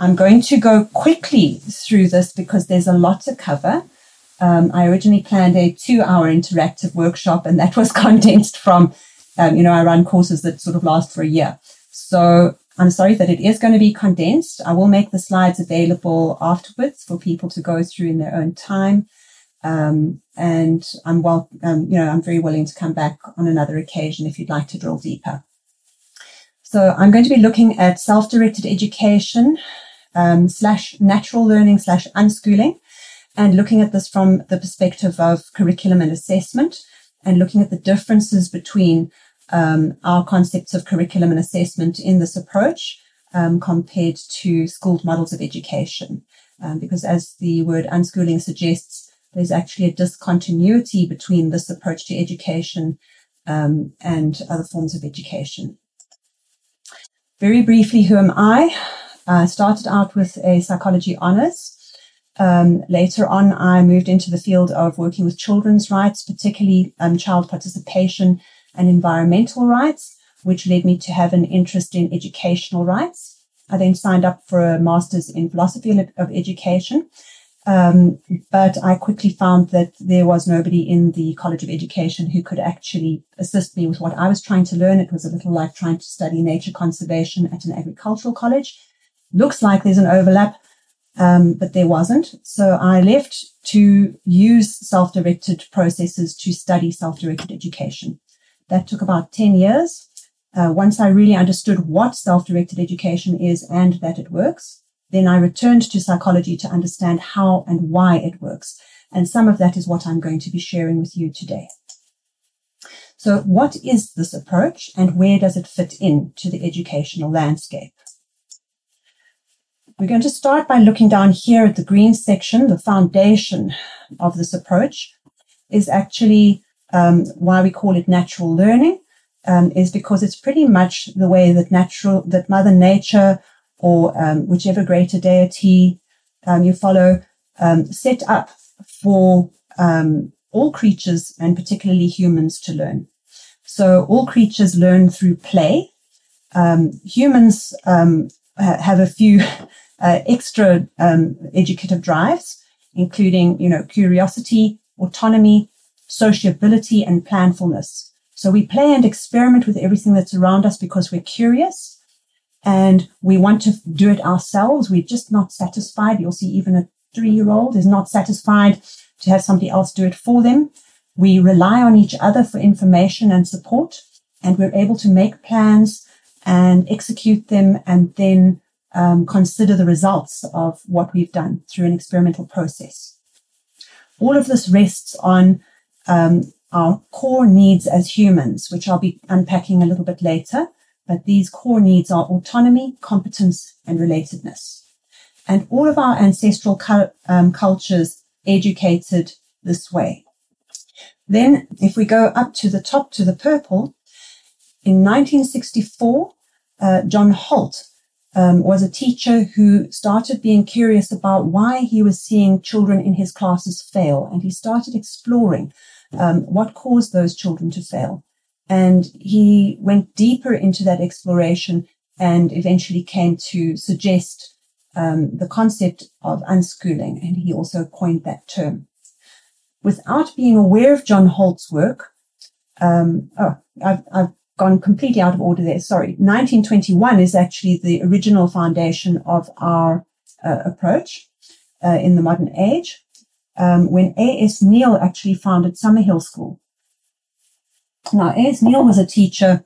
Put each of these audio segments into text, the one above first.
I'm going to go quickly through this because there's a lot to cover. Um, I originally planned a two hour interactive workshop and that was condensed from, um, you know, I run courses that sort of last for a year. So I'm sorry that it is going to be condensed. I will make the slides available afterwards for people to go through in their own time. Um, and I'm well, um, you know, I'm very willing to come back on another occasion if you'd like to drill deeper. So I'm going to be looking at self-directed education um, slash natural learning slash unschooling and looking at this from the perspective of curriculum and assessment and looking at the differences between um, our concepts of curriculum and assessment in this approach um, compared to schooled models of education. Um, because as the word unschooling suggests, there's actually a discontinuity between this approach to education um, and other forms of education. Very briefly, who am I? I started out with a psychology honors. Um, later on, I moved into the field of working with children's rights, particularly um, child participation and environmental rights, which led me to have an interest in educational rights. I then signed up for a master's in philosophy of education. Um, but I quickly found that there was nobody in the College of Education who could actually assist me with what I was trying to learn. It was a little like trying to study nature conservation at an agricultural college. Looks like there's an overlap, um, but there wasn't. So I left to use self-directed processes to study self-directed education. That took about 10 years. Uh, once I really understood what self-directed education is and that it works, then I returned to psychology to understand how and why it works. And some of that is what I'm going to be sharing with you today. So what is this approach and where does it fit in to the educational landscape? We're going to start by looking down here at the green section. The foundation of this approach is actually um, why we call it natural learning, um, is because it's pretty much the way that natural, that Mother Nature or um, whichever greater deity um, you follow um, set up for um, all creatures and particularly humans to learn. So all creatures learn through play. humans have a few uh, extra educative drives, including, you know, curiosity, autonomy, sociability, and planfulness. So we play and experiment with everything that's around us because we're curious and we want to do it ourselves. We're just not satisfied. You'll see even a three year old is not satisfied to have somebody else do it for them. We rely on each other for information and support, and we're able to make plans and execute them and then um, consider the results of what we've done through an experimental process. All of this rests on um, our core needs as humans, which I'll be unpacking a little bit later. But these core needs are autonomy, competence, and relatedness. And all of our ancestral cu- um, cultures educated this way. Then, if we go up to the top to the purple, in 1964, uh, John Holt um, was a teacher who started being curious about why he was seeing children in his classes fail. And he started exploring um, what caused those children to fail. And he went deeper into that exploration and eventually came to suggest um, the concept of unschooling. And he also coined that term. Without being aware of John Holt's work, um, oh, I've, I've gone completely out of order there. Sorry. 1921 is actually the original foundation of our uh, approach uh, in the modern age. Um, when A.S. Neill actually founded Summerhill School. Now, A.S. Neill was a teacher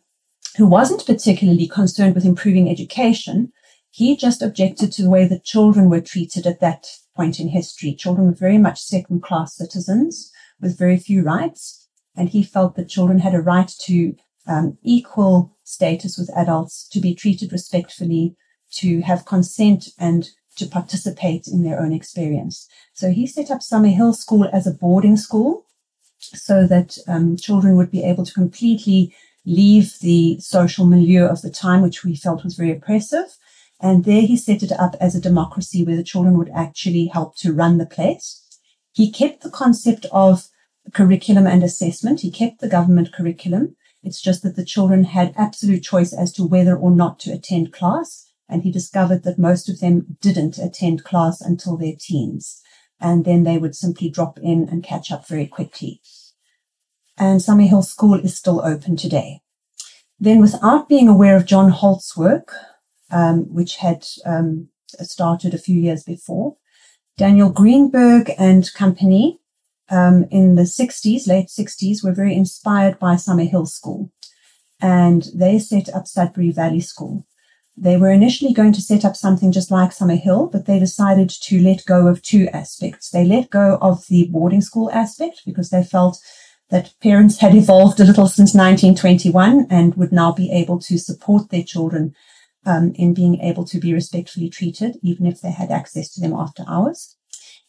who wasn't particularly concerned with improving education. He just objected to the way that children were treated at that point in history. Children were very much second class citizens with very few rights. And he felt that children had a right to um, equal status with adults, to be treated respectfully, to have consent and to participate in their own experience. So he set up Summerhill School as a boarding school so that um, children would be able to completely leave the social milieu of the time, which we felt was very oppressive. And there he set it up as a democracy where the children would actually help to run the place. He kept the concept of curriculum and assessment. He kept the government curriculum. It's just that the children had absolute choice as to whether or not to attend class and he discovered that most of them didn't attend class until their teens. And then they would simply drop in and catch up very quickly. And Summerhill School is still open today. Then, without being aware of John Holt's work, um, which had um, started a few years before, Daniel Greenberg and company um, in the 60s, late 60s, were very inspired by Summerhill School. And they set up Sudbury Valley School. They were initially going to set up something just like Summerhill, but they decided to let go of two aspects. They let go of the boarding school aspect because they felt that parents had evolved a little since 1921 and would now be able to support their children um, in being able to be respectfully treated, even if they had access to them after hours.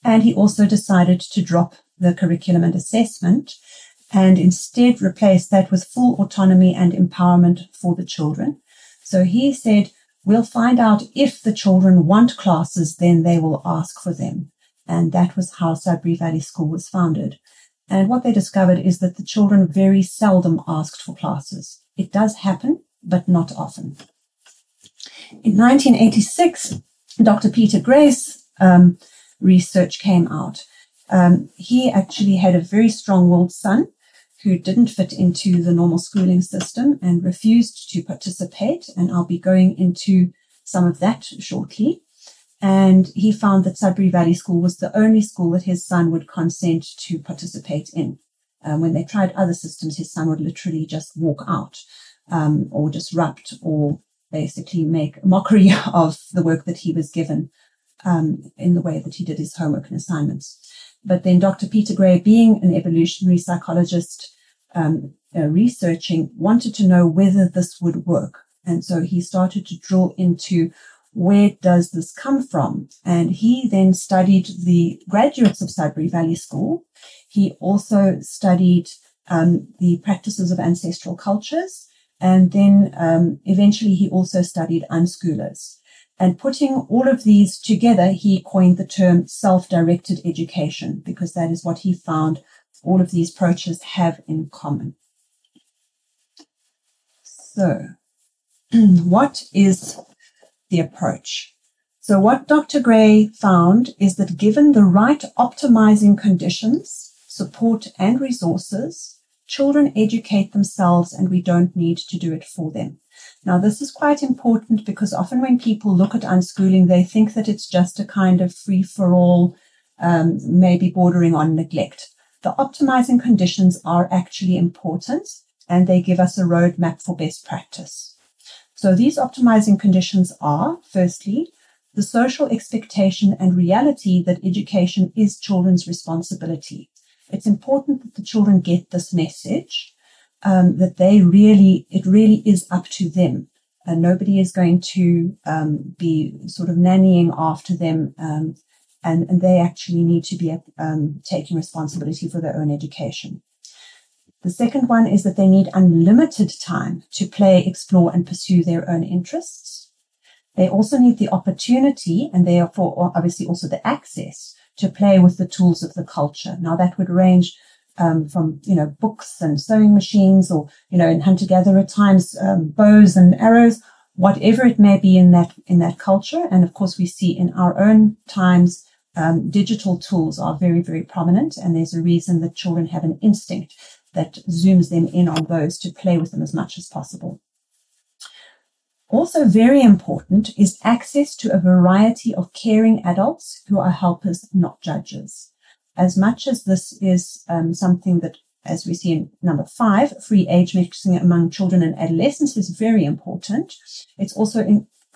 And he also decided to drop the curriculum and assessment and instead replace that with full autonomy and empowerment for the children. So he said, we'll find out if the children want classes, then they will ask for them. And that was how Sudbury Valley School was founded. And what they discovered is that the children very seldom asked for classes. It does happen, but not often. In 1986, Dr. Peter Gray's um, research came out. Um, he actually had a very strong-willed son who didn't fit into the normal schooling system and refused to participate. And I'll be going into some of that shortly. And he found that Sudbury Valley School was the only school that his son would consent to participate in. Um, when they tried other systems, his son would literally just walk out um, or disrupt or basically make a mockery of the work that he was given um, in the way that he did his homework and assignments. But then Dr. Peter Gray, being an evolutionary psychologist, um, uh, researching, wanted to know whether this would work. And so he started to drill into where does this come from? And he then studied the graduates of Sudbury Valley School. He also studied um, the practices of ancestral cultures. And then um, eventually he also studied unschoolers. And putting all of these together, he coined the term self-directed education because that is what he found all of these approaches have in common. So, what is the approach. So what Dr. Gray found is that given the right optimizing conditions, support and resources, children educate themselves and we don't need to do it for them. Now, this is quite important because often when people look at unschooling, they think that it's just a kind of free for all, um, maybe bordering on neglect. The optimizing conditions are actually important and they give us a roadmap for best practice. So these optimizing conditions are, firstly, the social expectation and reality that education is children's responsibility. It's important that the children get this message, um, that they really, it really is up to them. And nobody is going to um, be sort of nannying after them. Um, and, and, they actually need to be um, taking responsibility for their own education. The second one is that they need unlimited time to play, explore, and pursue their own interests. They also need the opportunity and therefore obviously also the access to play with the tools of the culture. Now that would range um, from, you know, books and sewing machines or, you know, in hunter gatherer times, um, bows and arrows, whatever it may be in that, in that culture. And of course, we see in our own times, um, digital tools are very, very prominent. And there's a reason that children have an instinct that zooms them in on those to play with them as much as possible. Also very important is access to a variety of caring adults who are helpers, not judges. As much as this is um, something that, as we see in number five, free age mixing among children and adolescents is very important. It's also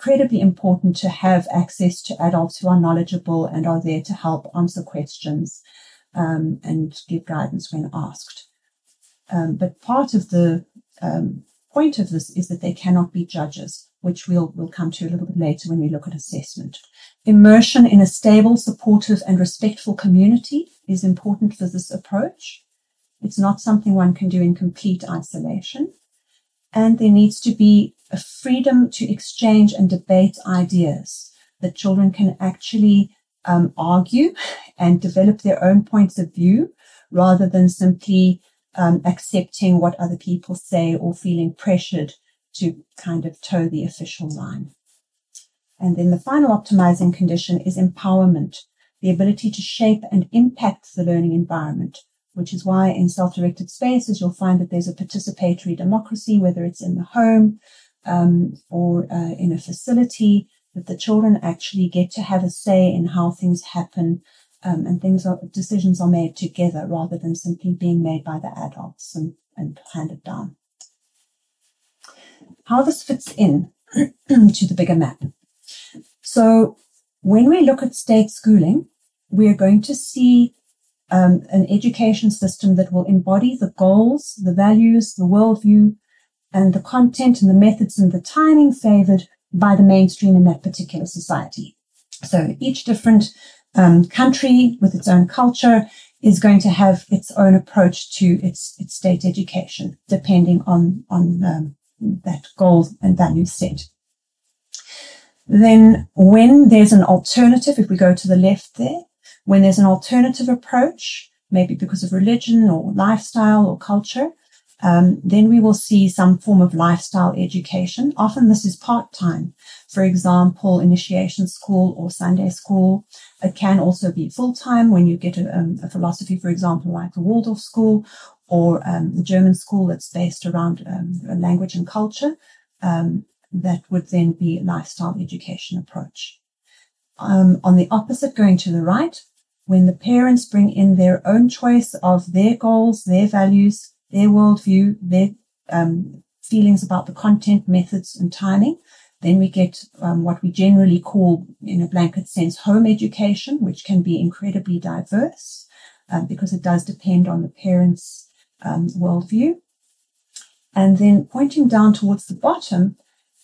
incredibly important to have access to adults who are knowledgeable and are there to help answer questions um, and give guidance when asked. Um, but part of the um, point of this is that they cannot be judges, which we'll, we'll come to a little bit later when we look at assessment. Immersion in a stable, supportive, and respectful community is important for this approach. It's not something one can do in complete isolation. And there needs to be a freedom to exchange and debate ideas that children can actually um, argue and develop their own points of view rather than simply um, accepting what other people say or feeling pressured to kind of toe the official line. And then the final optimizing condition is empowerment, the ability to shape and impact the learning environment, which is why in self-directed spaces, you'll find that there's a participatory democracy, whether it's in the home um, or uh, in a facility, that the children actually get to have a say in how things happen um, and things are, decisions are made together rather than simply being made by the adults and, and handed down. How this fits in to the bigger map. So when we look at state schooling, we are going to see um, an education system that will embody the goals, the values, the worldview, and the content and the methods and the timing favored by the mainstream in that particular society. So each different um, country with its own culture is going to have its own approach to its, its state education, depending on, on um, that goal and value set. Then when there's an alternative, if we go to the left there, when there's an alternative approach, maybe because of religion or lifestyle or culture, um, then we will see some form of lifestyle education. Often this is part time. For example, initiation school or Sunday school. It can also be full time when you get a, um, a, philosophy, for example, like the Waldorf school or um, the German school that's based around um, language and culture. Um, that would then be a lifestyle education approach. Um, on the opposite, going to the right, when the parents bring in their own choice of their goals, their values, their worldview, their um, feelings about the content, methods, and timing. Then we get um, what we generally call, in a blanket sense, home education, which can be incredibly diverse uh, because it does depend on the parents' um, worldview. And then pointing down towards the bottom,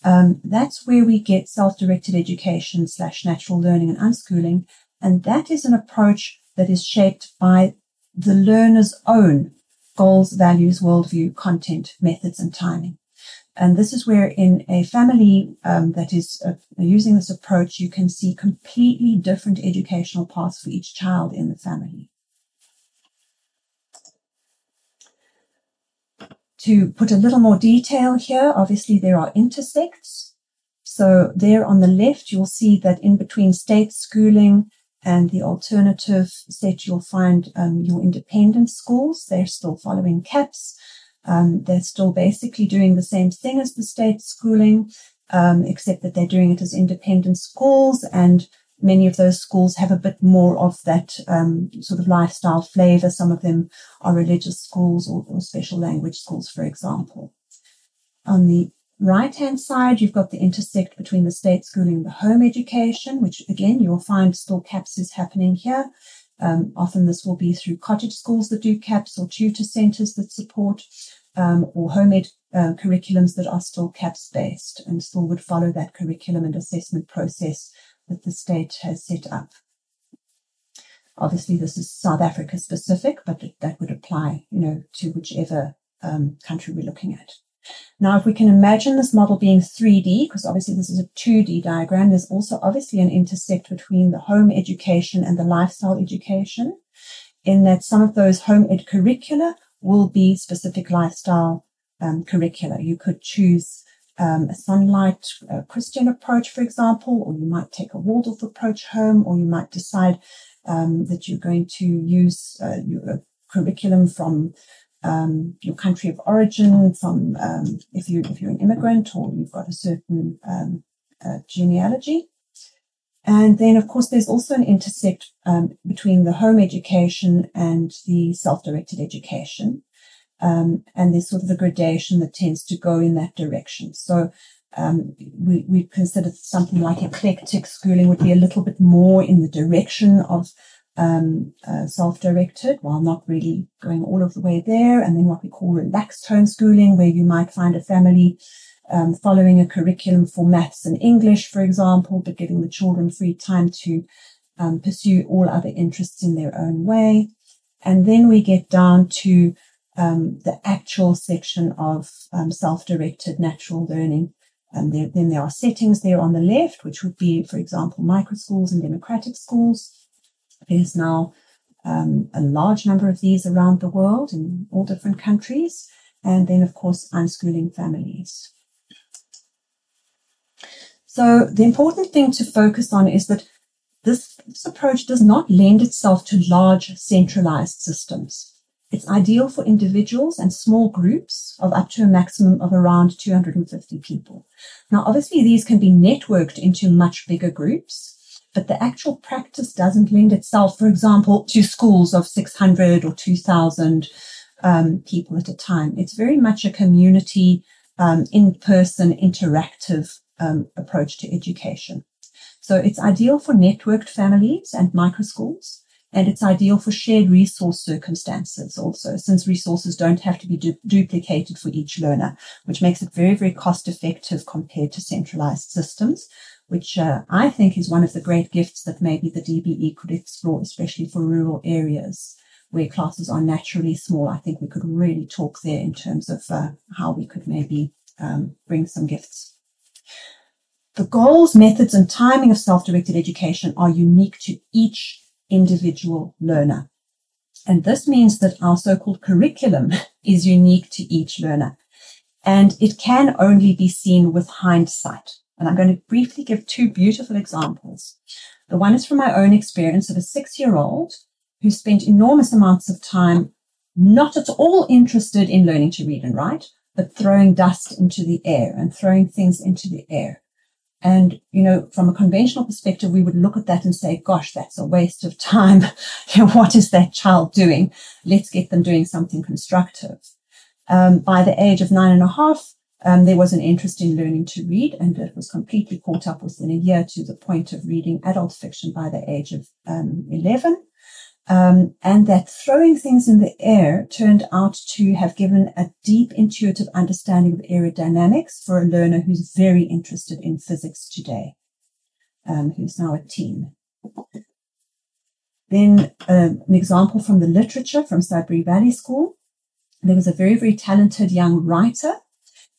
um, that's where we get self-directed education slash natural learning and unschooling. And that is an approach that is shaped by the learner's own goals, values, worldview, content, methods, and timing. And this is where in a family um, that is uh, using this approach, you can see completely different educational paths for each child in the family. To put a little more detail here, obviously there are intersects. So there on the left, you'll see that in between state schooling and the alternative set, you'll find um, your independent schools. They're still following CAPS. Um, they're still basically doing the same thing as the state schooling, um, except that they're doing it as independent schools. And many of those schools have a bit more of that um, sort of lifestyle flavor. Some of them are religious schools or, or special language schools, for example. On the right hand side, you've got the intersect between the state schooling and the home education, which again, you'll find still CAPS is happening here. Um, often this will be through cottage schools that do CAPS or tutor centers that support um, or home ed uh, curriculums that are still CAPS based and still would follow that curriculum and assessment process that the state has set up. Obviously, this is South Africa specific, but that would apply, you know, to whichever um, country we're looking at. Now, if we can imagine this model being 3D, because obviously this is a 2D diagram, there's also obviously an intersect between the home education and the lifestyle education, in that some of those home ed curricula will be specific lifestyle um, curricula. You could choose um, a Sonlight Christian approach, for example, or you might take a Waldorf approach home, or you might decide um, that you're going to use uh, your curriculum from um, your country of origin, from um, if you if you're an immigrant or you've got a certain um, uh, genealogy. And then, of course, there's also an intersect um, between the home education and the self-directed education. Um, and there's sort of a gradation that tends to go in that direction. So um, we, we consider something like eclectic schooling would be a little bit more in the direction of um, uh, self-directed while not really going all of the way there. And then what we call relaxed homeschooling, where you might find a family um, following a curriculum for maths and English, for example, but giving the children free time to um, pursue all other interests in their own way. And then we get down to um, the actual section of um, self-directed natural learning. And there, then there are settings there on the left, which would be, for example, micro schools and democratic schools. There's now um, a large number of these around the world in all different countries. And then, of course, unschooling families. So the important thing to focus on is that this, this approach does not lend itself to large centralized systems. It's ideal for individuals and small groups of up to a maximum of around 250 people. Now, obviously, these can be networked into much bigger groups, but the actual practice doesn't lend itself, for example, to schools of 600 or 2000 um, people at a time. It's very much a community, um, in-person, interactive um, approach to education. So it's ideal for networked families and microschools. And it's ideal for shared resource circumstances also, since resources don't have to be du- duplicated for each learner, which makes it very, very cost effective compared to centralized systems, which uh, I think is one of the great gifts that maybe the DBE could explore, especially for rural areas where classes are naturally small. I think we could really talk there in terms of uh, how we could maybe um, bring some gifts. The goals, methods, and timing of self-directed education are unique to each individual learner. And this means that our so-called curriculum is unique to each learner. And it can only be seen with hindsight. And I'm going to briefly give two beautiful examples. The one is from my own experience of a six year old who spent enormous amounts of time not at all interested in learning to read and write, but throwing dust into the air and throwing things into the air. And, you know, from a conventional perspective, we would look at that and say, gosh, that's a waste of time. what is that child doing? Let's get them doing something constructive. Um, by the age of nine and a half, um, there was an interest in learning to read, and it was completely caught up within a year to the point of reading adult fiction by the age of um, 11. Um, and that throwing things in the air turned out to have given a deep intuitive understanding of aerodynamics for a learner who's very interested in physics today, um, who's now a teen. Then um, an example from the literature from Sudbury Valley School. There was a very, very talented young writer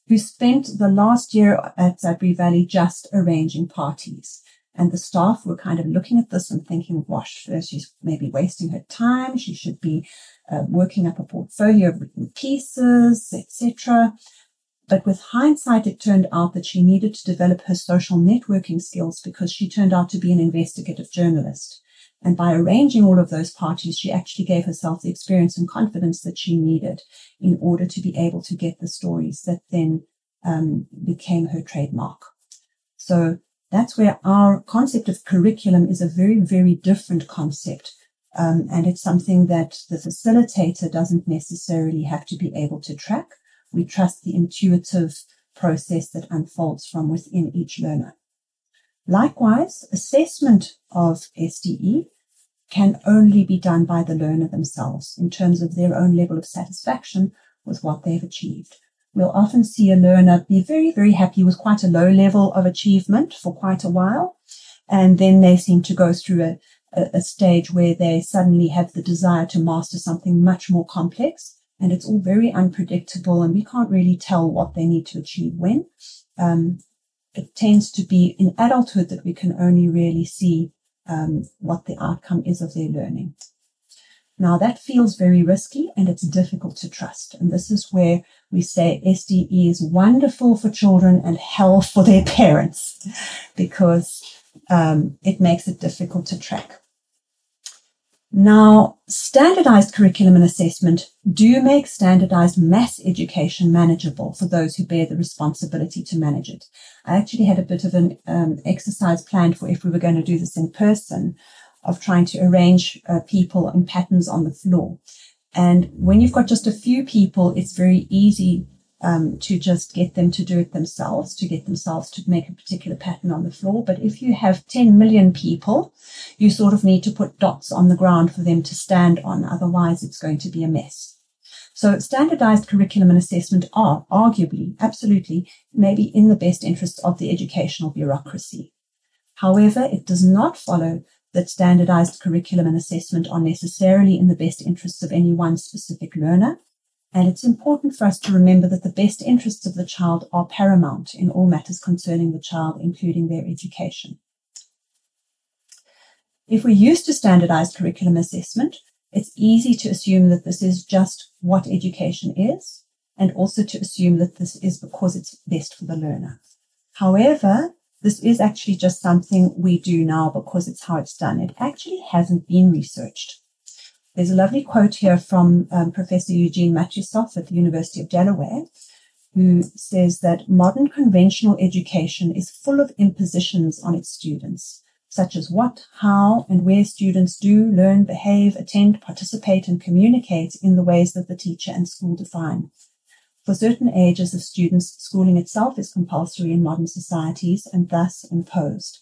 who spent the last year at Sudbury Valley just arranging parties. And the staff were kind of looking at this and thinking, gosh, she's maybe wasting her time. She should be uh, working up a portfolio of written pieces, etc. But with hindsight, it turned out that she needed to develop her social networking skills because she turned out to be an investigative journalist. And by arranging all of those parties, she actually gave herself the experience and confidence that she needed in order to be able to get the stories that then um, became her trademark. So that's where our concept of curriculum is a very, very different concept. Um, and it's something that the facilitator doesn't necessarily have to be able to track. We trust the intuitive process that unfolds from within each learner. Likewise, assessment of SDE can only be done by the learner themselves in terms of their own level of satisfaction with what they've achieved we'll often see a learner be very, very happy with quite a low level of achievement for quite a while. And then they seem to go through a, a, a stage where they suddenly have the desire to master something much more complex. And it's all very unpredictable and we can't really tell what they need to achieve when. Um, it tends to be in adulthood that we can only really see um, what the outcome is of their learning. Now that feels very risky and it's difficult to trust. And this is where we say SDE is wonderful for children and hell for their parents because um, it makes it difficult to track. Now, standardized curriculum and assessment do make standardized mass education manageable for those who bear the responsibility to manage it. I actually had a bit of an um, exercise planned for if we were going to do this in person of trying to arrange uh, people and patterns on the floor. And when you've got just a few people, it's very easy um, to just get them to do it themselves, to get themselves to make a particular pattern on the floor. But if you have 10 million people, you sort of need to put dots on the ground for them to stand on. Otherwise, it's going to be a mess. So standardized curriculum and assessment are arguably, absolutely, maybe in the best interest of the educational bureaucracy. However, it does not follow that standardized curriculum and assessment are necessarily in the best interests of any one specific learner. And it's important for us to remember that the best interests of the child are paramount in all matters concerning the child, including their education. If we're used to standardized curriculum assessment, it's easy to assume that this is just what education is, and also to assume that this is because it's best for the learner. However, this is actually just something we do now because it's how it's done. It actually hasn't been researched. There's a lovely quote here from um, Professor Eugene Matusov at the University of Delaware, who says that modern conventional education is full of impositions on its students, such as what, how, and where students do learn, behave, attend, participate, and communicate in the ways that the teacher and school define. For certain ages of students, schooling itself is compulsory in modern societies and thus imposed.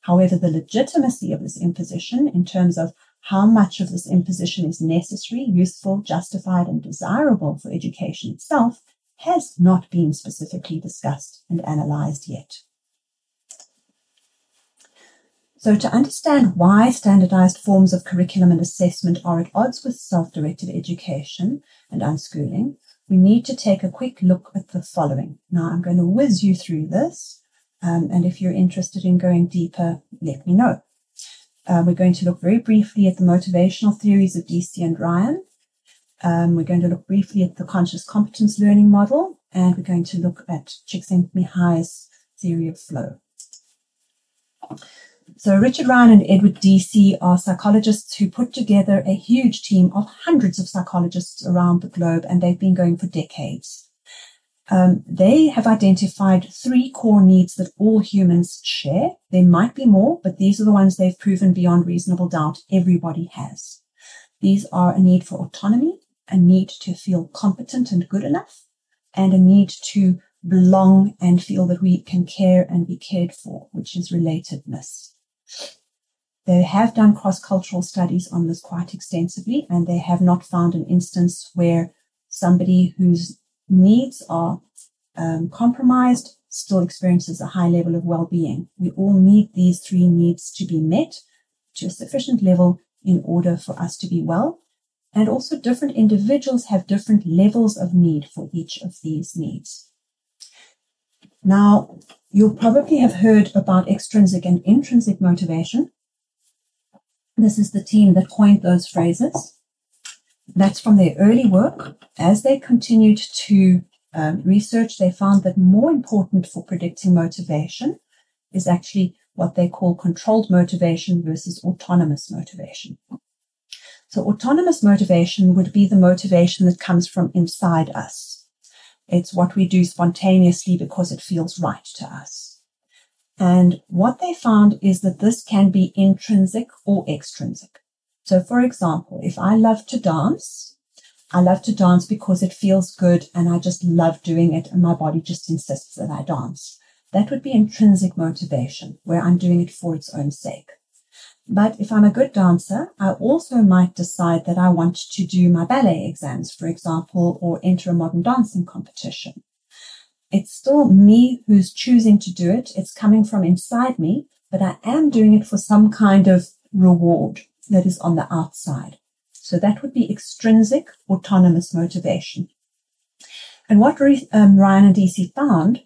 However, the legitimacy of this imposition in terms of how much of this imposition is necessary, useful, justified, and desirable for education itself has not been specifically discussed and analyzed yet. So, to understand why standardized forms of curriculum and assessment are at odds with self directed education and unschooling, we need to take a quick look at the following. Now, I'm going to whiz you through this, um, and if you're interested in going deeper, let me know. Uh, we're going to look very briefly at the motivational theories of Deci and Ryan. Um, we're going to look briefly at the conscious competence learning model, and we're going to look at Csikszentmihalyi's theory of flow. So Richard Ryan and Edward Deci are psychologists who put together a huge team of hundreds of psychologists around the globe, and they've been going for decades. Um, they have identified three core needs that all humans share. There might be more, but these are the ones they've proven beyond reasonable doubt everybody has. These are a need for autonomy, a need to feel competent and good enough, and a need to belong and feel that we can care and be cared for, which is relatedness. They have done cross cultural studies on this quite extensively, and they have not found an instance where somebody whose needs are um, compromised still experiences a high level of well being. We all need these three needs to be met to a sufficient level in order for us to be well. And also, different individuals have different levels of need for each of these needs. Now, you'll probably have heard about extrinsic and intrinsic motivation. This is the team that coined those phrases. That's from their early work. As they continued to um, research, they found that more important for predicting motivation is actually what they call controlled motivation versus autonomous motivation. So autonomous motivation would be the motivation that comes from inside us. It's what we do spontaneously because it feels right to us. And what they found is that this can be intrinsic or extrinsic. So, for example, if I love to dance, I love to dance because it feels good and I just love doing it and my body just insists that I dance. That would be intrinsic motivation, where I'm doing it for its own sake. But if I'm a good dancer, I also might decide that I want to do my ballet exams, for example, or enter a modern dancing competition. It's still me who's choosing to do it. It's coming from inside me, but I am doing it for some kind of reward that is on the outside. So that would be extrinsic autonomous motivation. And what um, Ryan and Deci found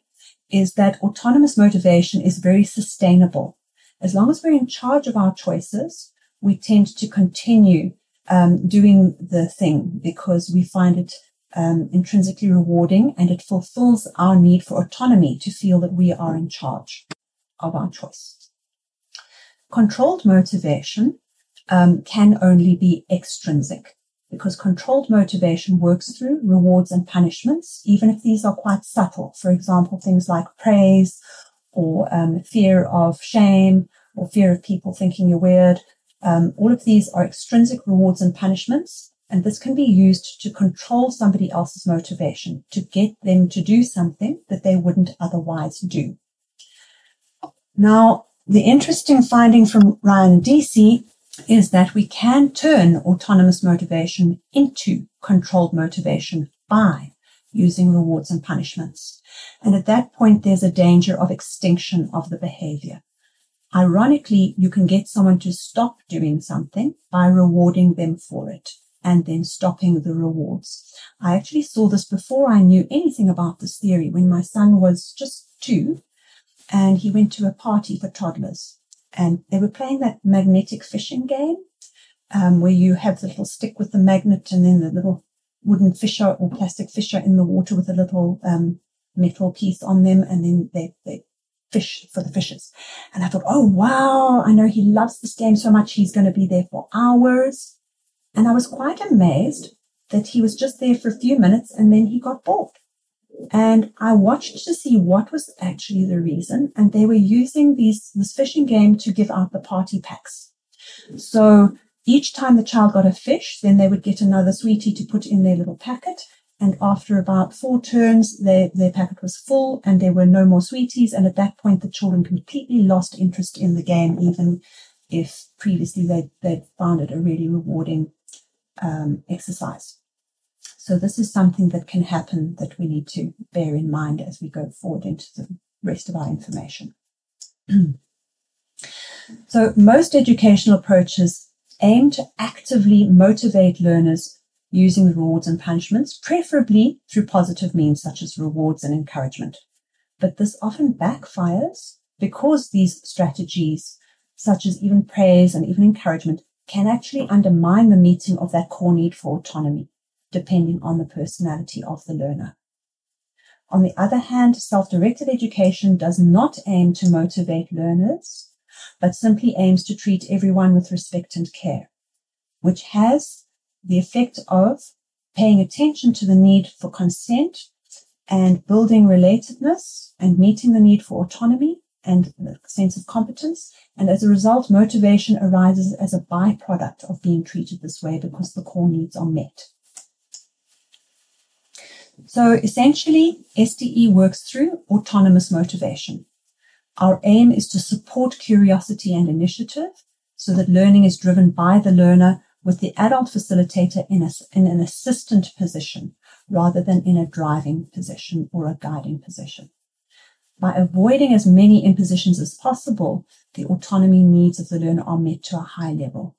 is that autonomous motivation is very sustainable as long as we're in charge of our choices, we tend to continue um, doing the thing because we find it um, intrinsically rewarding and it fulfills our need for autonomy to feel that we are in charge of our choice. Controlled motivation um, can only be extrinsic because controlled motivation works through rewards and punishments, even if these are quite subtle. For example, things like praise or um, fear of shame or fear of people thinking you're weird. Um, all of these are extrinsic rewards and punishments, and this can be used to control somebody else's motivation, to get them to do something that they wouldn't otherwise do. Now, the interesting finding from Ryan Deci is that we can turn autonomous motivation into controlled motivation by using rewards and punishments. And at that point, there's a danger of extinction of the behavior. Ironically, you can get someone to stop doing something by rewarding them for it and then stopping the rewards. I actually saw this before I knew anything about this theory when my son was just two and he went to a party for toddlers and they were playing that magnetic fishing game um, where you have the little stick with the magnet and then the little wooden fisher or plastic fisher in the water with a little um, metal piece on them, and then they, they fish for the fishes. And I thought, oh wow, I know he loves this game so much. He's going to be there for hours. And I was quite amazed that he was just there for a few minutes and then he got bored. And I watched to see what was actually the reason. And they were using these, this fishing game to give out the party packs. So each time the child got a fish, then they would get another sweetie to put in their little packet. And after about four turns, their, their packet was full and there were no more sweeties. And at that point, the children completely lost interest in the game, even if previously they, they'd found it a really rewarding um, exercise. So this is something that can happen that we need to bear in mind as we go forward into the rest of our information. so most educational approaches aim to actively motivate learners using rewards and punishments, preferably through positive means such as rewards and encouragement. But this often backfires because these strategies, such as even praise and even encouragement, can actually undermine the meeting of that core need for autonomy, depending on the personality of the learner. On the other hand, self-directed education does not aim to motivate learners, but simply aims to treat everyone with respect and care, which has the effect of paying attention to the need for consent and building relatedness and meeting the need for autonomy and a sense of competence. And as a result, motivation arises as a byproduct of being treated this way because the core needs are met. So essentially, SDE works through autonomous motivation. Our aim is to support curiosity and initiative so that learning is driven by the learner with the adult facilitator in, a, in an assistant position rather than in a driving position or a guiding position. By avoiding as many impositions as possible, the autonomy needs of the learner are met to a high level.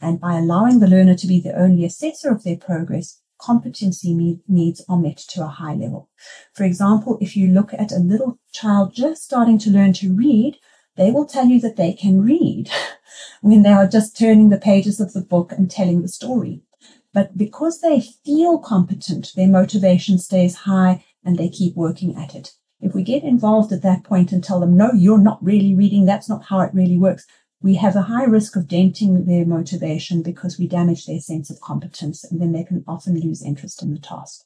And by allowing the learner to be the only assessor of their progress, competency needs are met to a high level. For example, if you look at a little child just starting to learn to read, they will tell you that they can read when they are just turning the pages of the book and telling the story. But because they feel competent, their motivation stays high and they keep working at it. If we get involved at that point and tell them, no, you're not really reading, that's not how it really works, we have a high risk of denting their motivation because we damage their sense of competence and then they can often lose interest in the task.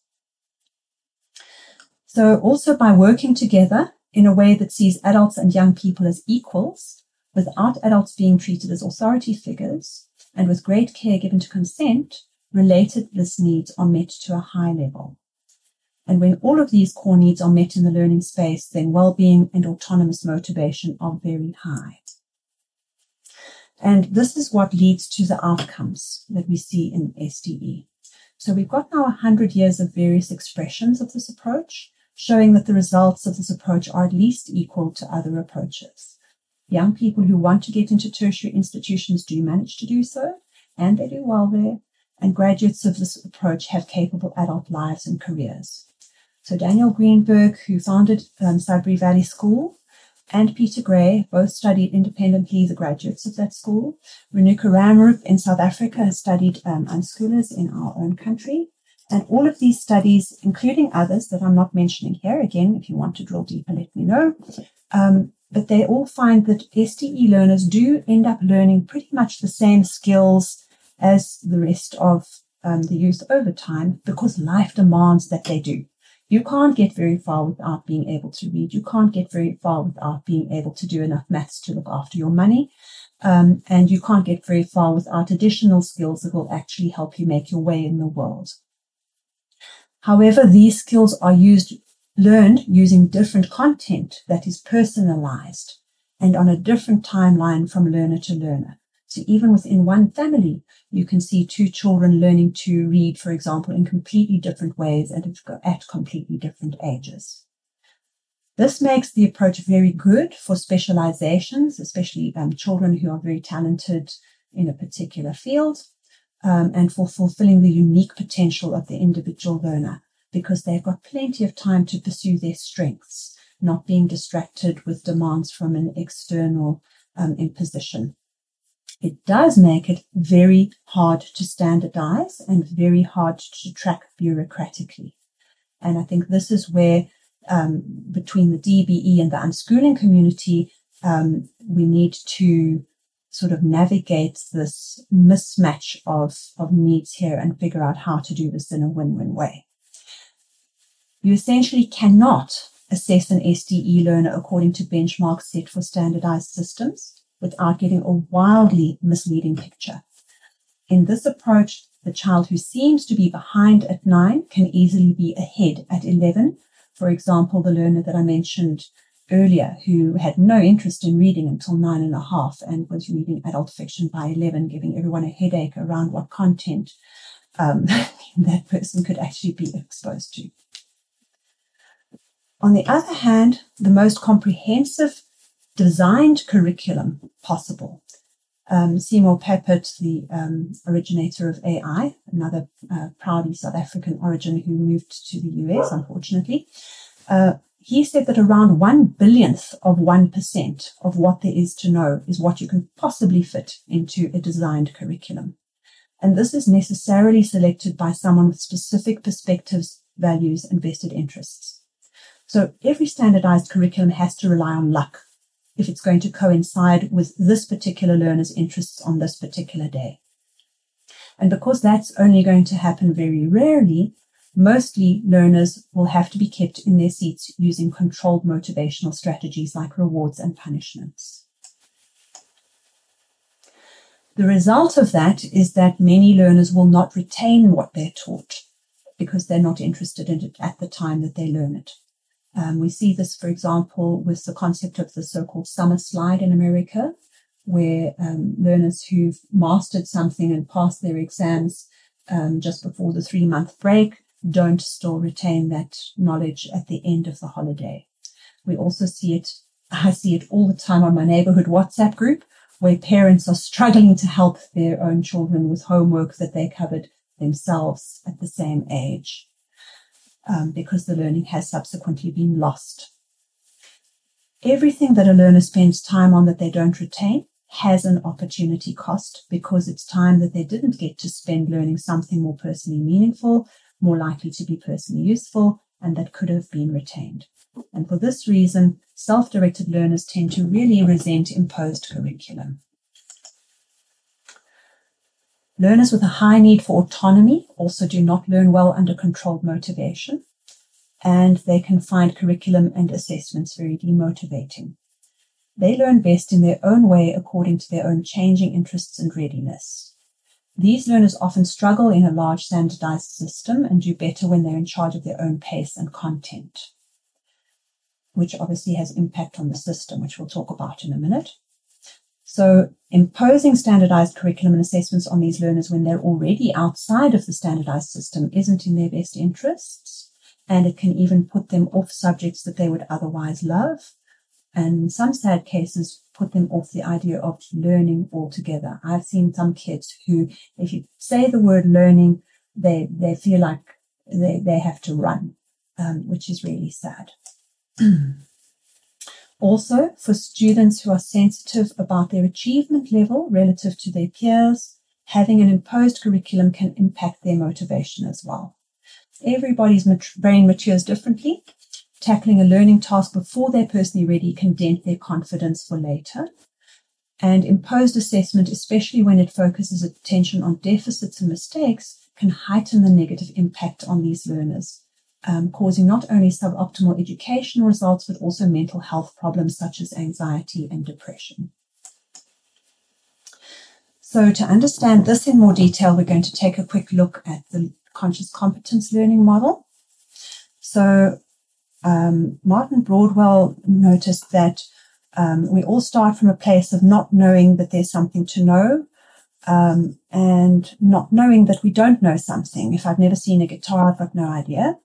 So also by working together, in a way that sees adults and young people as equals, without adults being treated as authority figures, and with great care given to consent, relatedness needs are met to a high level. And when all of these core needs are met in the learning space, then well-being and autonomous motivation are very high. And this is what leads to the outcomes that we see in SDE. So we've got now 100 years of various expressions of this approach, showing that the results of this approach are at least equal to other approaches. Young people who want to get into tertiary institutions do manage to do so, and they do well there, and graduates of this approach have capable adult lives and careers. So Daniel Greenberg, who founded um, Sudbury Valley School, and Peter Gray both studied independently the graduates of that school. Renuka Ramroop in South Africa has studied um, unschoolers in our own country. And all of these studies, including others that I'm not mentioning here, again, if you want to drill deeper, let me know. Um, but they all find that SDE learners do end up learning pretty much the same skills as the rest of um, the youth over time because life demands that they do. You can't get very far without being able to read. You can't get very far without being able to do enough maths to look after your money. Um, and you can't get very far without additional skills that will actually help you make your way in the world. However, these skills are used, learned using different content that is personalized and on a different timeline from learner to learner. So even within one family, you can see two children learning to read, for example, in completely different ways and at completely different ages. This makes the approach very good for specializations, especially um, children who are very talented in a particular field, um, and for fulfilling the unique potential of the individual learner, because they've got plenty of time to pursue their strengths, not being distracted with demands from an external um, imposition. It does make it very hard to standardize and very hard to track bureaucratically. And I think this is where um, between the DBE and the unschooling community, um, we need to sort of navigate this mismatch of, of needs here and figure out how to do this in a win-win way. You essentially cannot assess an SDE learner according to benchmarks set for standardized systems without getting a wildly misleading picture. In this approach, the child who seems to be behind at nine can easily be ahead at 11. For example, the learner that I mentioned earlier who had no interest in reading until nine and a half and was reading adult fiction by 11, giving everyone a headache around what content um, that person could actually be exposed to. On the other hand, the most comprehensive designed curriculum possible. Um, Seymour Papert, the um, originator of AI, another uh, proudly South African origin who moved to the US, unfortunately, uh, he said that around one billionth of 1% of what there is to know is what you can possibly fit into a designed curriculum. And this is necessarily selected by someone with specific perspectives, values, and vested interests. So every standardized curriculum has to rely on luck if it's going to coincide with this particular learner's interests on this particular day. And because that's only going to happen very rarely, mostly learners will have to be kept in their seats using controlled motivational strategies like rewards and punishments. The result of that is that many learners will not retain what they're taught because they're not interested in it at the time that they learn it. Um, we see this, for example, with the concept of the so-called summer slide in America, where um, learners who've mastered something and passed their exams um, just before the three-month break don't still retain that knowledge at the end of the holiday. We also see it, I see it all the time on my neighborhood WhatsApp group, where parents are struggling to help their own children with homework that they covered themselves at the same age um, because the learning has subsequently been lost. Everything that a learner spends time on that they don't retain has an opportunity cost because it's time that they didn't get to spend learning something more personally meaningful, more likely to be personally useful, and that could have been retained. And for this reason, self-directed learners tend to really resent imposed curriculum. Learners with a high need for autonomy also do not learn well under controlled motivation, and they can find curriculum and assessments very demotivating. They learn best in their own way according to their own changing interests and readiness. These learners often struggle in a large standardized system and do better when they're in charge of their own pace and content, which obviously has impact on the system, which we'll talk about in a minute. So imposing standardized curriculum and assessments on these learners when they're already outside of the standardized system isn't in their best interests. And it can even put them off subjects that they would otherwise love. And in some sad cases, put them off the idea of learning altogether. I've seen some kids who, if you say the word learning, they, they feel like they, they have to run, um, which is really sad. Also, for students who are sensitive about their achievement level relative to their peers, having an imposed curriculum can impact their motivation as well. Everybody's brain matures differently. Tackling a learning task before they're personally ready can dent their confidence for later. And imposed assessment, especially when it focuses attention on deficits and mistakes, can heighten the negative impact on these learners um, causing not only suboptimal educational results, but also mental health problems such as anxiety and depression. So to understand this in more detail, we're going to take a quick look at the conscious competence learning model. So um, Martin Broadwell noticed that um, we all start from a place of not knowing that there's something to know um, and not knowing that we don't know something. If I've never seen a guitar, I've got no idea.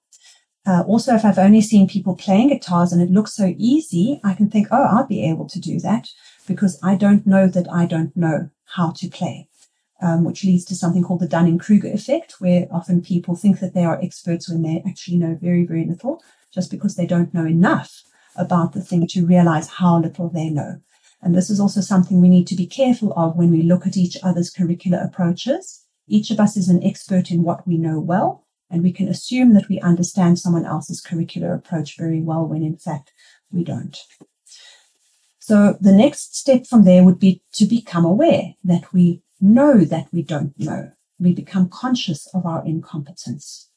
Uh, also, if I've only seen people playing guitars and it looks so easy, I can think, oh, I'll be able to do that because I don't know that I don't know how to play, um, which leads to something called the Dunning-Kruger effect, where often people think that they are experts when they actually know very, very little, just because they don't know enough about the thing to realize how little they know. And this is also something we need to be careful of when we look at each other's curricular approaches. Each of us is an expert in what we know well, And we can assume that we understand someone else's curricular approach very well when in fact we don't. So the next step from there would be to become aware that we know that we don't know. We become conscious of our incompetence.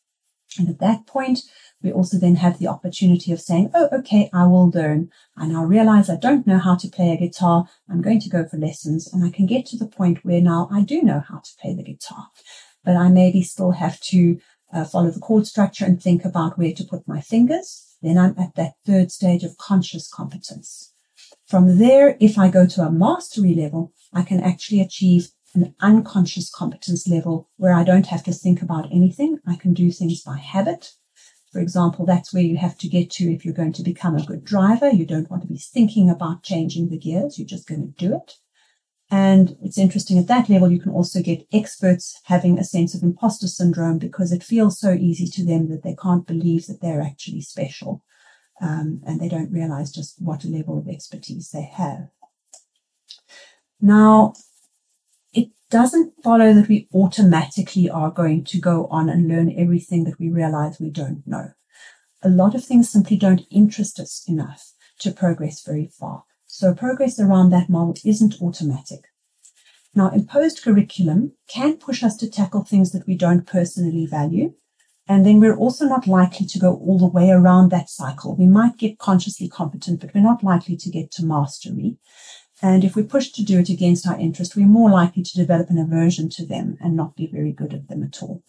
And at that point, we also then have the opportunity of saying, Oh, okay, I will learn. I now realize I don't know how to play a guitar. I'm going to go for lessons and I can get to the point where now I do know how to play the guitar, but I maybe still have to uh, follow the chord structure and think about where to put my fingers. Then I'm at that third stage of conscious competence. From there, if I go to a mastery level, I can actually achieve an unconscious competence level where I don't have to think about anything. I can do things by habit. For example, that's where you have to get to if you're going to become a good driver. You don't want to be thinking about changing the gears. You're just going to do it. And it's interesting at that level, you can also get experts having a sense of imposter syndrome because it feels so easy to them that they can't believe that they're actually special. Um, and they don't realize just what a level of expertise they have. Now, it doesn't follow that we automatically are going to go on and learn everything that we realize we don't know. A lot of things simply don't interest us enough to progress very far. So progress around that model isn't automatic. Now, imposed curriculum can push us to tackle things that we don't personally value. And then we're also not likely to go all the way around that cycle. We might get consciously competent, but we're not likely to get to mastery. And if we're pushed to do it against our interest, we're more likely to develop an aversion to them and not be very good at them at all.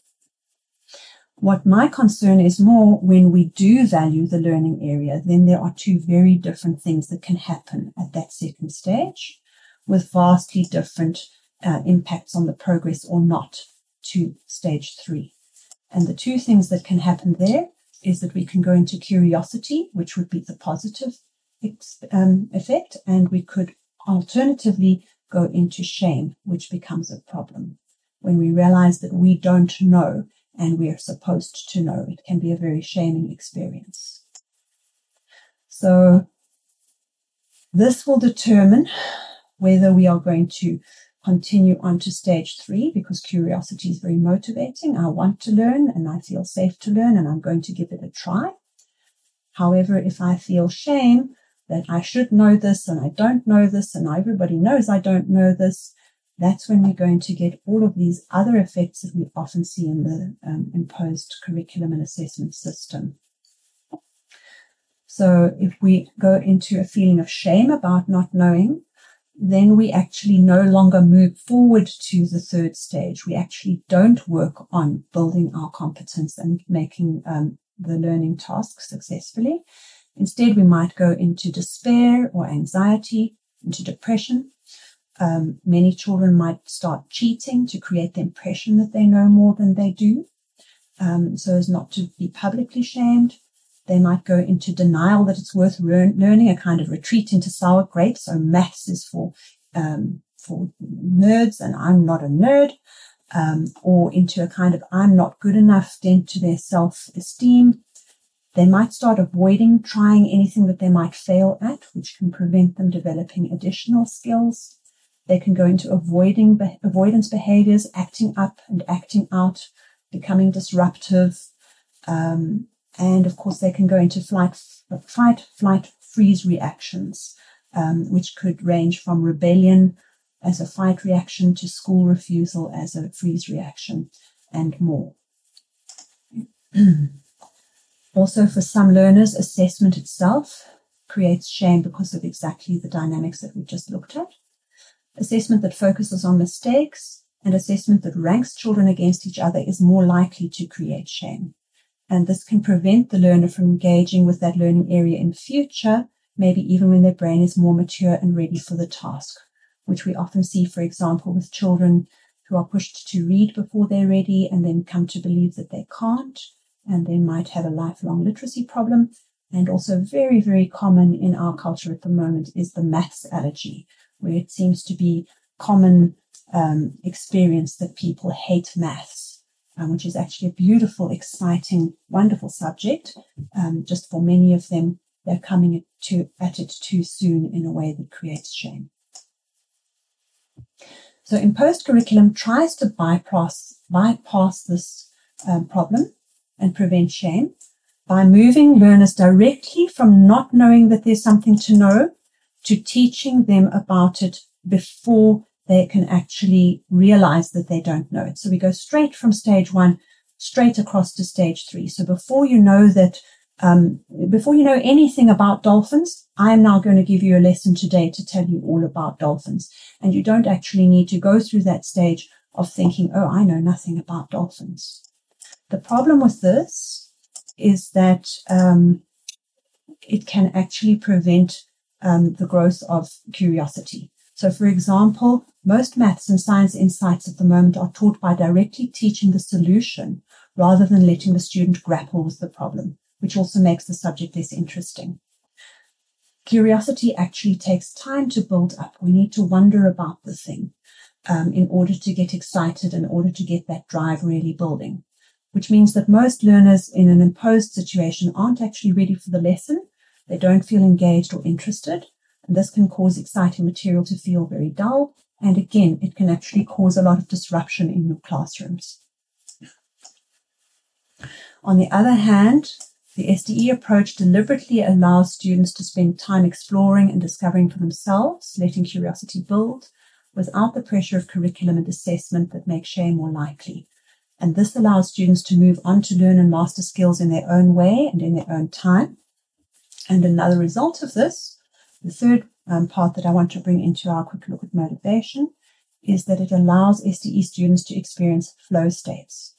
What my concern is more when we do value the learning area, then there are two very different things that can happen at that second stage with vastly different uh, impacts on the progress or not to stage three. And the two things that can happen there is that we can go into curiosity, which would be the positive um, effect, and we could alternatively go into shame, which becomes a problem. When we realize that we don't know and we are supposed to know, it can be a very shaming experience. So, this will determine whether we are going to continue on to stage three because curiosity is very motivating. I want to learn and I feel safe to learn and I'm going to give it a try. However, if I feel shame, that I should know this and I don't know this and everybody knows I don't know this, that's when we're going to get all of these other effects that we often see in the um, imposed curriculum and assessment system. So if we go into a feeling of shame about not knowing, then we actually no longer move forward to the third stage. We actually don't work on building our competence and making um, the learning task successfully. Instead, we might go into despair or anxiety, into depression. Um, many children might start cheating to create the impression that they know more than they do, um, so as not to be publicly shamed. They might go into denial that it's worth learn- learning, a kind of retreat into sour grapes. So maths is for um, for nerds, and I'm not a nerd. Um, or into a kind of I'm not good enough dent to their self esteem. They might start avoiding trying anything that they might fail at, which can prevent them developing additional skills. They can go into avoiding avoidance behaviors, acting up and acting out, becoming disruptive. Um, and of course, they can go into flight, fight, flight, freeze reactions, um, which could range from rebellion as a fight reaction to school refusal as a freeze reaction and more. Also, for some learners, assessment itself creates shame because of exactly the dynamics that we just looked at. Assessment that focuses on mistakes and assessment that ranks children against each other is more likely to create shame. And this can prevent the learner from engaging with that learning area in future, maybe even when their brain is more mature and ready for the task, which we often see, for example, with children who are pushed to read before they're ready and then come to believe that they can't and they might have a lifelong literacy problem. And also very, very common in our culture at the moment is the maths allergy, where it seems to be common um, experience that people hate maths, um, which is actually a beautiful, exciting, wonderful subject. Um, just for many of them, they're coming to, at it too soon in a way that creates shame. So imposed curriculum tries to bypass, bypass this um, problem and prevent shame by moving learners directly from not knowing that there's something to know to teaching them about it before they can actually realize that they don't know it. So we go straight from stage one, straight across to stage three. So before you know that, um, before you know anything about dolphins, I am now going to give you a lesson today to tell you all about dolphins. And you don't actually need to go through that stage of thinking, oh, I know nothing about dolphins. The problem with this is that um, it can actually prevent um, the growth of curiosity. So, for example, most maths and science insights at the moment are taught by directly teaching the solution rather than letting the student grapple with the problem, which also makes the subject less interesting. Curiosity actually takes time to build up. We need to wonder about the thing um, in order to get excited, in order to get that drive really building, which means that most learners in an imposed situation aren't actually ready for the lesson they don't feel engaged or interested. And this can cause exciting material to feel very dull. And again, it can actually cause a lot of disruption in your classrooms. On the other hand, the SDE approach deliberately allows students to spend time exploring and discovering for themselves, letting curiosity build, without the pressure of curriculum and assessment that make shame more likely. And this allows students to move on to learn and master skills in their own way and in their own time. And another result of this, the third um, part that I want to bring into our quick look at motivation, is that it allows SDE students to experience flow states.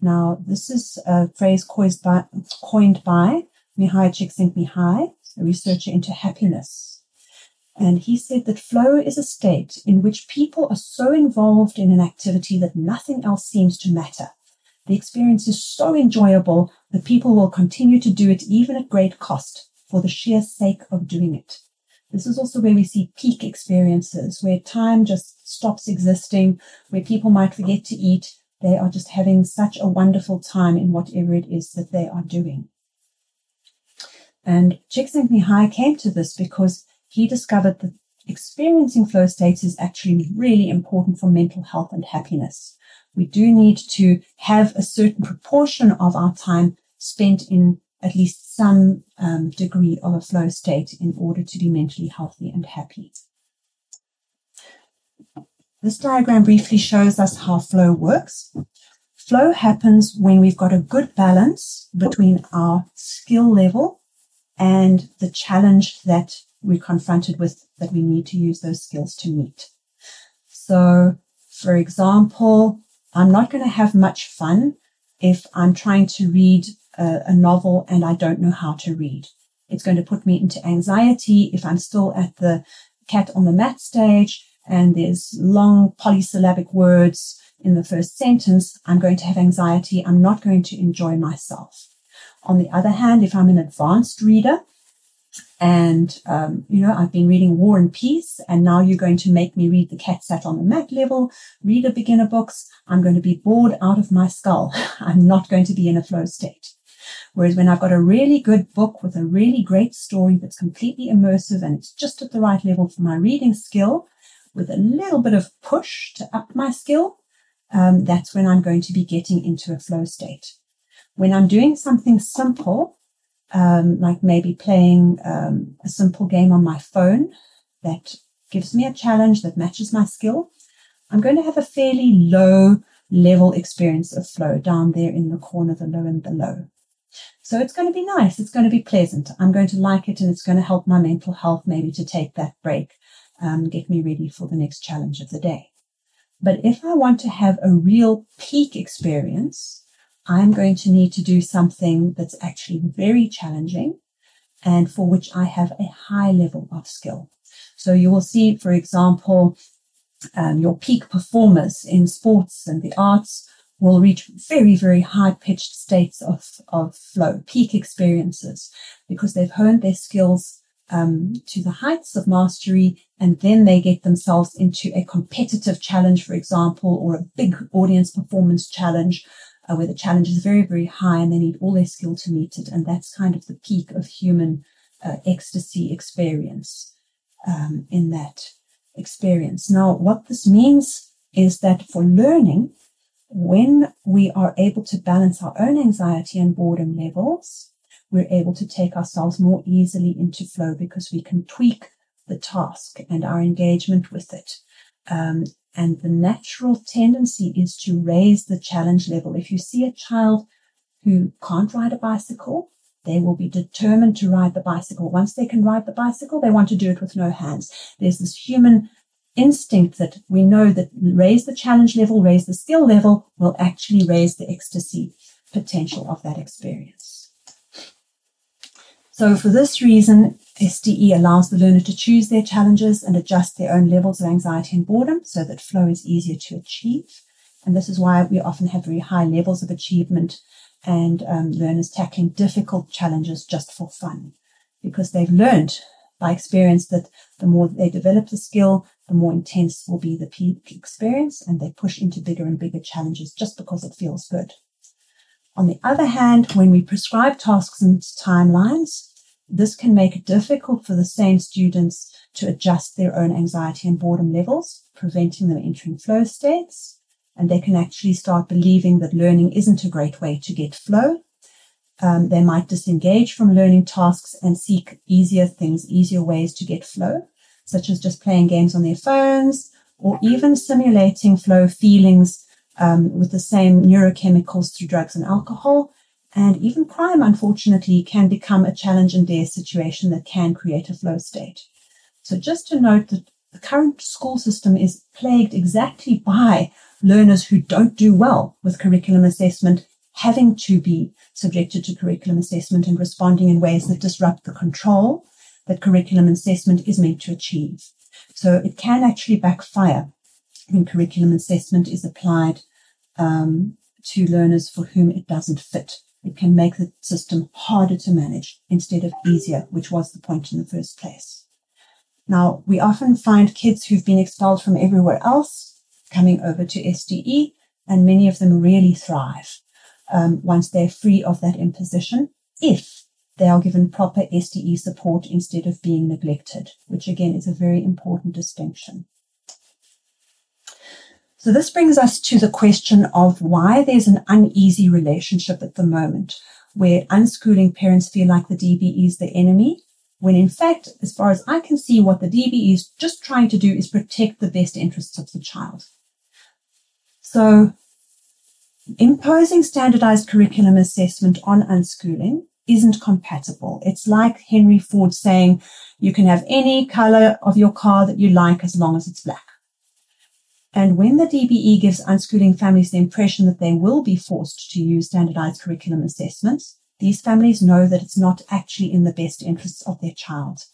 Now, this is a phrase coined by, coined by Mihaly Csikszentmihalyi, a researcher into happiness. And he said that flow is a state in which people are so involved in an activity that nothing else seems to matter. The experience is so enjoyable that people will continue to do it even at great cost for the sheer sake of doing it. This is also where we see peak experiences, where time just stops existing, where people might forget to eat. They are just having such a wonderful time in whatever it is that they are doing. And Csikszentmihalyi came to this because he discovered that experiencing flow states is actually really important for mental health and happiness we do need to have a certain proportion of our time spent in at least some um, degree of a flow state in order to be mentally healthy and happy. This diagram briefly shows us how flow works. Flow happens when we've got a good balance between our skill level and the challenge that we're confronted with that we need to use those skills to meet. So, for example, I'm not going to have much fun if I'm trying to read a, a, novel and I don't know how to read. It's going to put me into anxiety if I'm still at the cat on the mat stage and there's long polysyllabic words in the first sentence. I'm going to have anxiety. I'm not going to enjoy myself. On the other hand, if I'm an advanced reader, and, um, you know, I've been reading War and Peace, and now you're going to make me read The Cat Sat on the Mat level, read a beginner books. I'm going to be bored out of my skull. I'm not going to be in a flow state. Whereas when I've got a really good book with a really great story that's completely immersive and it's just at the right level for my reading skill, with a little bit of push to up my skill, um, that's when I'm going to be getting into a flow state. When I'm doing something simple, um, like maybe playing um, a simple game on my phone that gives me a challenge that matches my skill, I'm going to have a fairly low level experience of flow down there in the corner, the low and the low. So it's going to be nice. It's going to be pleasant. I'm going to like it and it's going to help my mental health maybe to take that break, um, get me ready for the next challenge of the day. But if I want to have a real peak experience, I'm going to need to do something that's actually very challenging and for which I have a high level of skill. So you will see, for example, um, your peak performers in sports and the arts will reach very, very high pitched states of, of flow, peak experiences, because they've honed their skills um, to the heights of mastery, and then they get themselves into a competitive challenge, for example, or a big audience performance challenge, uh, where the challenge is very, very high and they need all their skill to meet it. And that's kind of the peak of human uh, ecstasy experience um, in that experience. Now, what this means is that for learning, when we are able to balance our own anxiety and boredom levels, we're able to take ourselves more easily into flow because we can tweak the task and our engagement with it. Um, and the natural tendency is to raise the challenge level. If you see a child who can't ride a bicycle, they will be determined to ride the bicycle. Once they can ride the bicycle, they want to do it with no hands. There's this human instinct that we know that raise the challenge level, raise the skill level will actually raise the ecstasy potential of that experience. So for this reason, SDE allows the learner to choose their challenges and adjust their own levels of anxiety and boredom so that flow is easier to achieve. And this is why we often have very high levels of achievement and um, learners tackling difficult challenges just for fun because they've learned by experience that the more they develop the skill, the more intense will be the peak experience and they push into bigger and bigger challenges just because it feels good. On the other hand, when we prescribe tasks and timelines, this can make it difficult for the same students to adjust their own anxiety and boredom levels, preventing them entering flow states. And they can actually start believing that learning isn't a great way to get flow. Um, they might disengage from learning tasks and seek easier things, easier ways to get flow, such as just playing games on their phones or even simulating flow feelings um, with the same neurochemicals through drugs and alcohol and even crime, unfortunately, can become a challenge and dare situation that can create a flow state. So just to note that the current school system is plagued exactly by learners who don't do well with curriculum assessment having to be subjected to curriculum assessment and responding in ways that disrupt the control that curriculum assessment is meant to achieve. So it can actually backfire when curriculum assessment is applied um, to learners for whom it doesn't fit it can make the system harder to manage instead of easier, which was the point in the first place. Now, we often find kids who've been expelled from everywhere else coming over to SDE, and many of them really thrive um, once they're free of that imposition, if they are given proper SDE support instead of being neglected, which again is a very important distinction. So this brings us to the question of why there's an uneasy relationship at the moment where unschooling parents feel like the DBE is the enemy, when in fact, as far as I can see, what the DBE is just trying to do is protect the best interests of the child. So imposing standardized curriculum assessment on unschooling isn't compatible. It's like Henry Ford saying you can have any color of your car that you like as long as it's black. And when the DBE gives unschooling families the impression that they will be forced to use standardized curriculum assessments, these families know that it's not actually in the best interests of their child.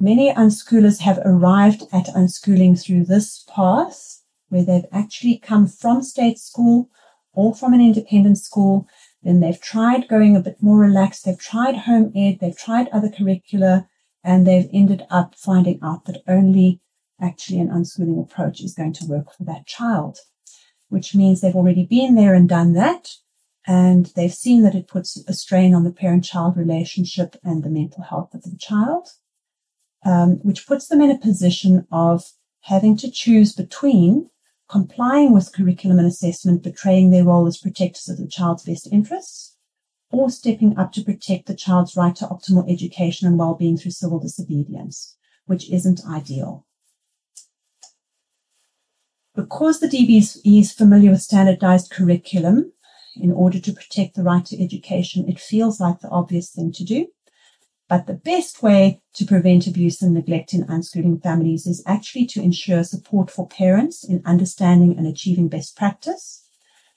Many unschoolers have arrived at unschooling through this path, where they've actually come from state school or from an independent school. Then they've tried going a bit more relaxed. They've tried home ed. They've tried other curricula and they've ended up finding out that only actually an unschooling approach is going to work for that child, which means they've already been there and done that. And they've seen that it puts a strain on the parent child relationship and the mental health of the child, um, which puts them in a position of having to choose between complying with curriculum and assessment, betraying their role as protectors of the child's best interests, or stepping up to protect the child's right to optimal education and well-being through civil disobedience, which isn't ideal. Because the DB is familiar with standardized curriculum, in order to protect the right to education, it feels like the obvious thing to do. But the best way to prevent abuse and neglect in unschooling families is actually to ensure support for parents in understanding and achieving best practice,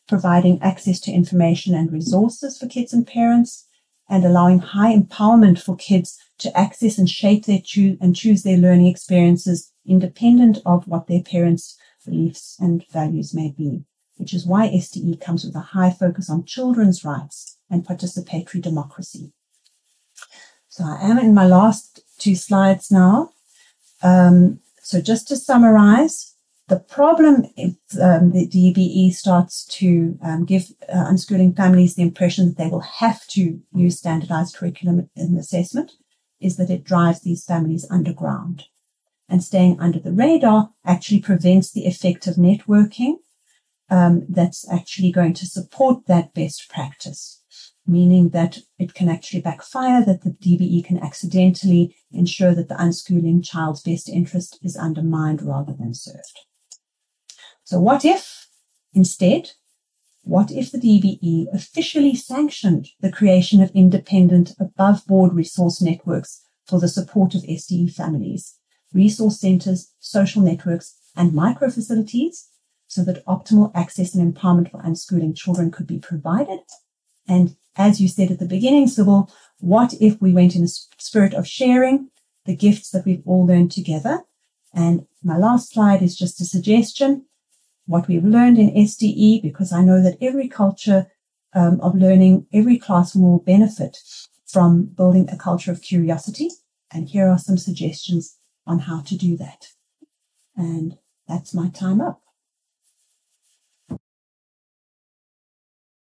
providing access to information and resources for kids and parents, and allowing high empowerment for kids to access and shape their and choose their learning experiences independent of what their parents beliefs and values may be, which is why SDE comes with a high focus on children's rights and participatory democracy. So I am in my last two slides now. Um, so just to summarize, the problem if um, the DBE starts to um, give uh, unschooling families the impression that they will have to use standardized curriculum in assessment is that it drives these families underground and staying under the radar actually prevents the effect of networking um, that's actually going to support that best practice, meaning that it can actually backfire, that the DBE can accidentally ensure that the unschooling child's best interest is undermined rather than served. So what if, instead, what if the DBE officially sanctioned the creation of independent above board resource networks for the support of SDE families, resource centers, social networks, and micro facilities so that optimal access and empowerment for unschooling children could be provided. And as you said at the beginning, Sybil, what if we went in the spirit of sharing the gifts that we've all learned together? And my last slide is just a suggestion. What we've learned in SDE, because I know that every culture um, of learning, every classroom will benefit from building a culture of curiosity. And here are some suggestions on how to do that. And that's my time up.